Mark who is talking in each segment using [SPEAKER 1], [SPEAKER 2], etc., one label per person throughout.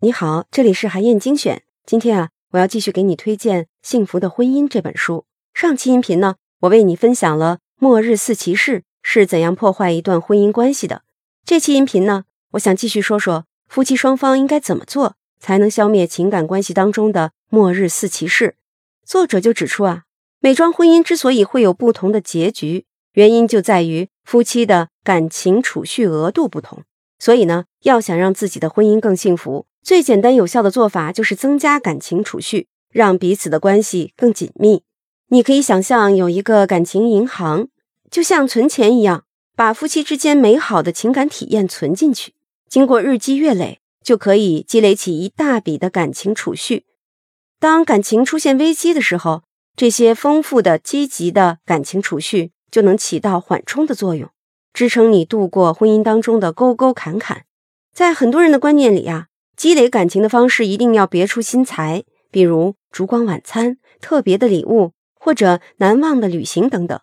[SPEAKER 1] 你好，这里是韩燕精选。今天啊，我要继续给你推荐《幸福的婚姻》这本书。上期音频呢，我为你分享了末日四骑士是怎样破坏一段婚姻关系的。这期音频呢，我想继续说说夫妻双方应该怎么做，才能消灭情感关系当中的末日四骑士。作者就指出啊，每桩婚姻之所以会有不同的结局，原因就在于夫妻的感情储蓄额度不同。所以呢，要想让自己的婚姻更幸福，最简单有效的做法就是增加感情储蓄，让彼此的关系更紧密。你可以想象有一个感情银行，就像存钱一样，把夫妻之间美好的情感体验存进去，经过日积月累，就可以积累起一大笔的感情储蓄。当感情出现危机的时候，这些丰富的、积极的感情储蓄就能起到缓冲的作用。支撑你度过婚姻当中的沟沟坎坎，在很多人的观念里啊，积累感情的方式一定要别出心裁，比如烛光晚餐、特别的礼物或者难忘的旅行等等。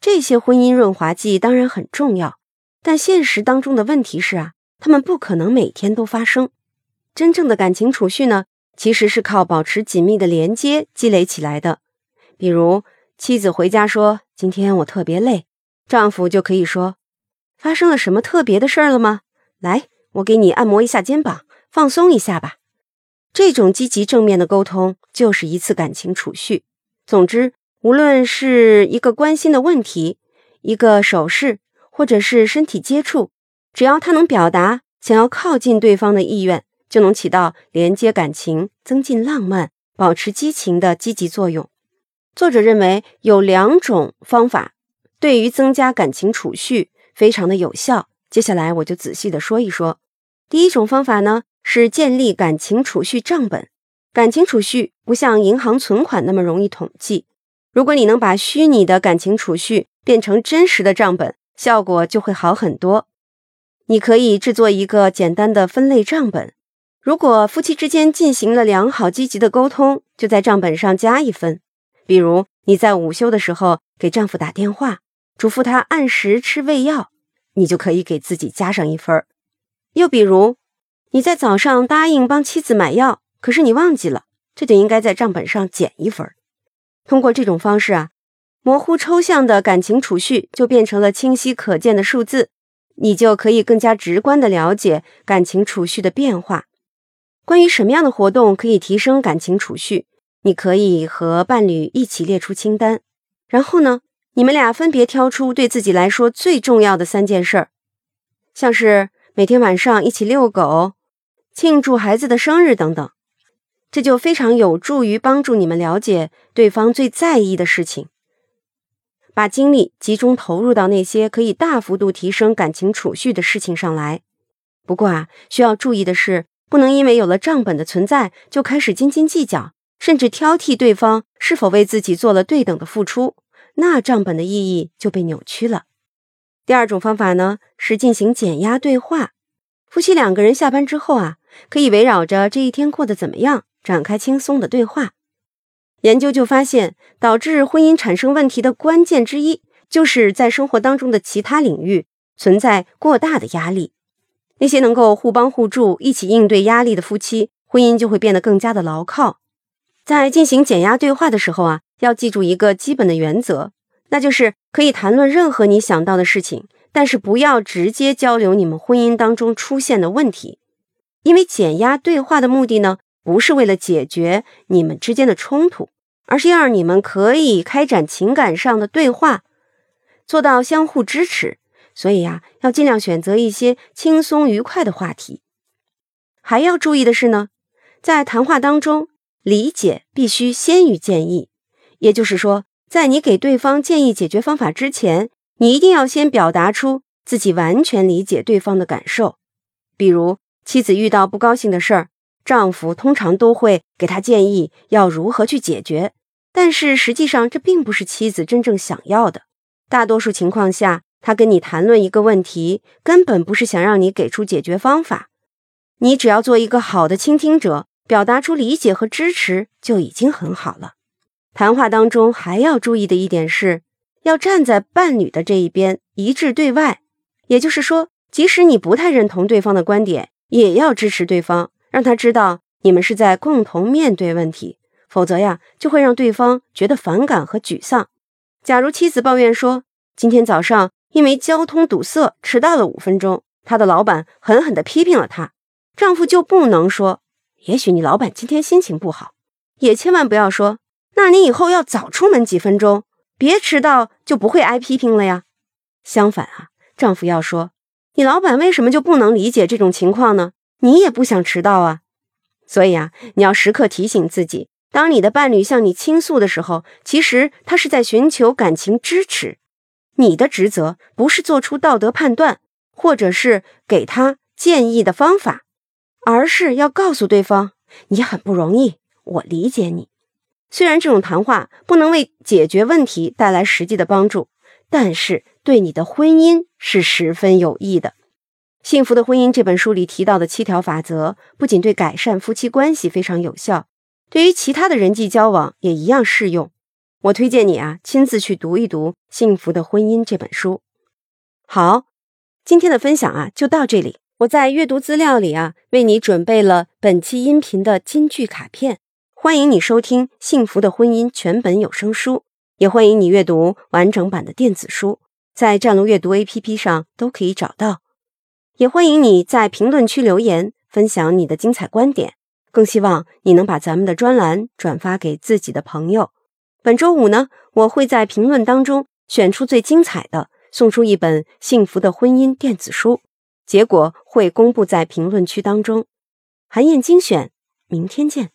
[SPEAKER 1] 这些婚姻润滑剂当然很重要，但现实当中的问题是啊，他们不可能每天都发生。真正的感情储蓄呢，其实是靠保持紧密的连接积累起来的。比如妻子回家说：“今天我特别累。”丈夫就可以说：“发生了什么特别的事儿了吗？来，我给你按摩一下肩膀，放松一下吧。”这种积极正面的沟通就是一次感情储蓄。总之，无论是一个关心的问题、一个手势，或者是身体接触，只要他能表达想要靠近对方的意愿，就能起到连接感情、增进浪漫、保持激情的积极作用。作者认为有两种方法。对于增加感情储蓄非常的有效。接下来我就仔细的说一说。第一种方法呢是建立感情储蓄账本。感情储蓄不像银行存款那么容易统计。如果你能把虚拟的感情储蓄变成真实的账本，效果就会好很多。你可以制作一个简单的分类账本。如果夫妻之间进行了良好积极的沟通，就在账本上加一分。比如你在午休的时候给丈夫打电话。嘱咐他按时吃胃药，你就可以给自己加上一分又比如，你在早上答应帮妻子买药，可是你忘记了，这就应该在账本上减一分通过这种方式啊，模糊抽象的感情储蓄就变成了清晰可见的数字，你就可以更加直观的了解感情储蓄的变化。关于什么样的活动可以提升感情储蓄，你可以和伴侣一起列出清单，然后呢？你们俩分别挑出对自己来说最重要的三件事儿，像是每天晚上一起遛狗、庆祝孩子的生日等等，这就非常有助于帮助你们了解对方最在意的事情，把精力集中投入到那些可以大幅度提升感情储蓄的事情上来。不过啊，需要注意的是，不能因为有了账本的存在就开始斤斤计较，甚至挑剔对方是否为自己做了对等的付出。那账本的意义就被扭曲了。第二种方法呢，是进行减压对话。夫妻两个人下班之后啊，可以围绕着这一天过得怎么样，展开轻松的对话。研究就发现，导致婚姻产生问题的关键之一，就是在生活当中的其他领域存在过大的压力。那些能够互帮互助、一起应对压力的夫妻，婚姻就会变得更加的牢靠。在进行减压对话的时候啊。要记住一个基本的原则，那就是可以谈论任何你想到的事情，但是不要直接交流你们婚姻当中出现的问题。因为减压对话的目的呢，不是为了解决你们之间的冲突，而是要让你们可以开展情感上的对话，做到相互支持。所以呀，要尽量选择一些轻松愉快的话题。还要注意的是呢，在谈话当中，理解必须先于建议。也就是说，在你给对方建议解决方法之前，你一定要先表达出自己完全理解对方的感受。比如，妻子遇到不高兴的事儿，丈夫通常都会给她建议要如何去解决。但是实际上，这并不是妻子真正想要的。大多数情况下，他跟你谈论一个问题，根本不是想让你给出解决方法。你只要做一个好的倾听者，表达出理解和支持，就已经很好了。谈话当中还要注意的一点是，要站在伴侣的这一边，一致对外。也就是说，即使你不太认同对方的观点，也要支持对方，让他知道你们是在共同面对问题。否则呀，就会让对方觉得反感和沮丧。假如妻子抱怨说，今天早上因为交通堵塞迟到了五分钟，她的老板狠狠地批评了她，丈夫就不能说，也许你老板今天心情不好，也千万不要说，那你以后要早出门几分钟，别迟到就不会挨批评了呀。相反啊，丈夫要说，你老板为什么就不能理解这种情况呢？你也不想迟到啊。所以啊，你要时刻提醒自己。当你的伴侣向你倾诉的时候，其实他是在寻求感情支持。你的职责不是做出道德判断，或者是给他建议的方法，而是要告诉对方你很不容易，我理解你。虽然这种谈话不能为解决问题带来实际的帮助，但是对你的婚姻是十分有益的。《幸福的婚姻》这本书里提到的七条法则，不仅对改善夫妻关系非常有效。对于其他的人际交往也一样适用。我推荐你啊，亲自去读一读《幸福的婚姻》这本书。好，今天的分享啊就到这里。我在阅读资料里啊为你准备了本期音频的金句卡片，欢迎你收听《幸福的婚姻》全本有声书，也欢迎你阅读完整版的电子书，在战龙阅读 APP 上都可以找到。也欢迎你在评论区留言，分享你的精彩观点。更希望你能把咱们的专栏转发给自己的朋友。本周五呢，我会在评论当中选出最精彩的，送出一本《幸福的婚姻》电子书，结果会公布在评论区当中。韩燕精选，明天见。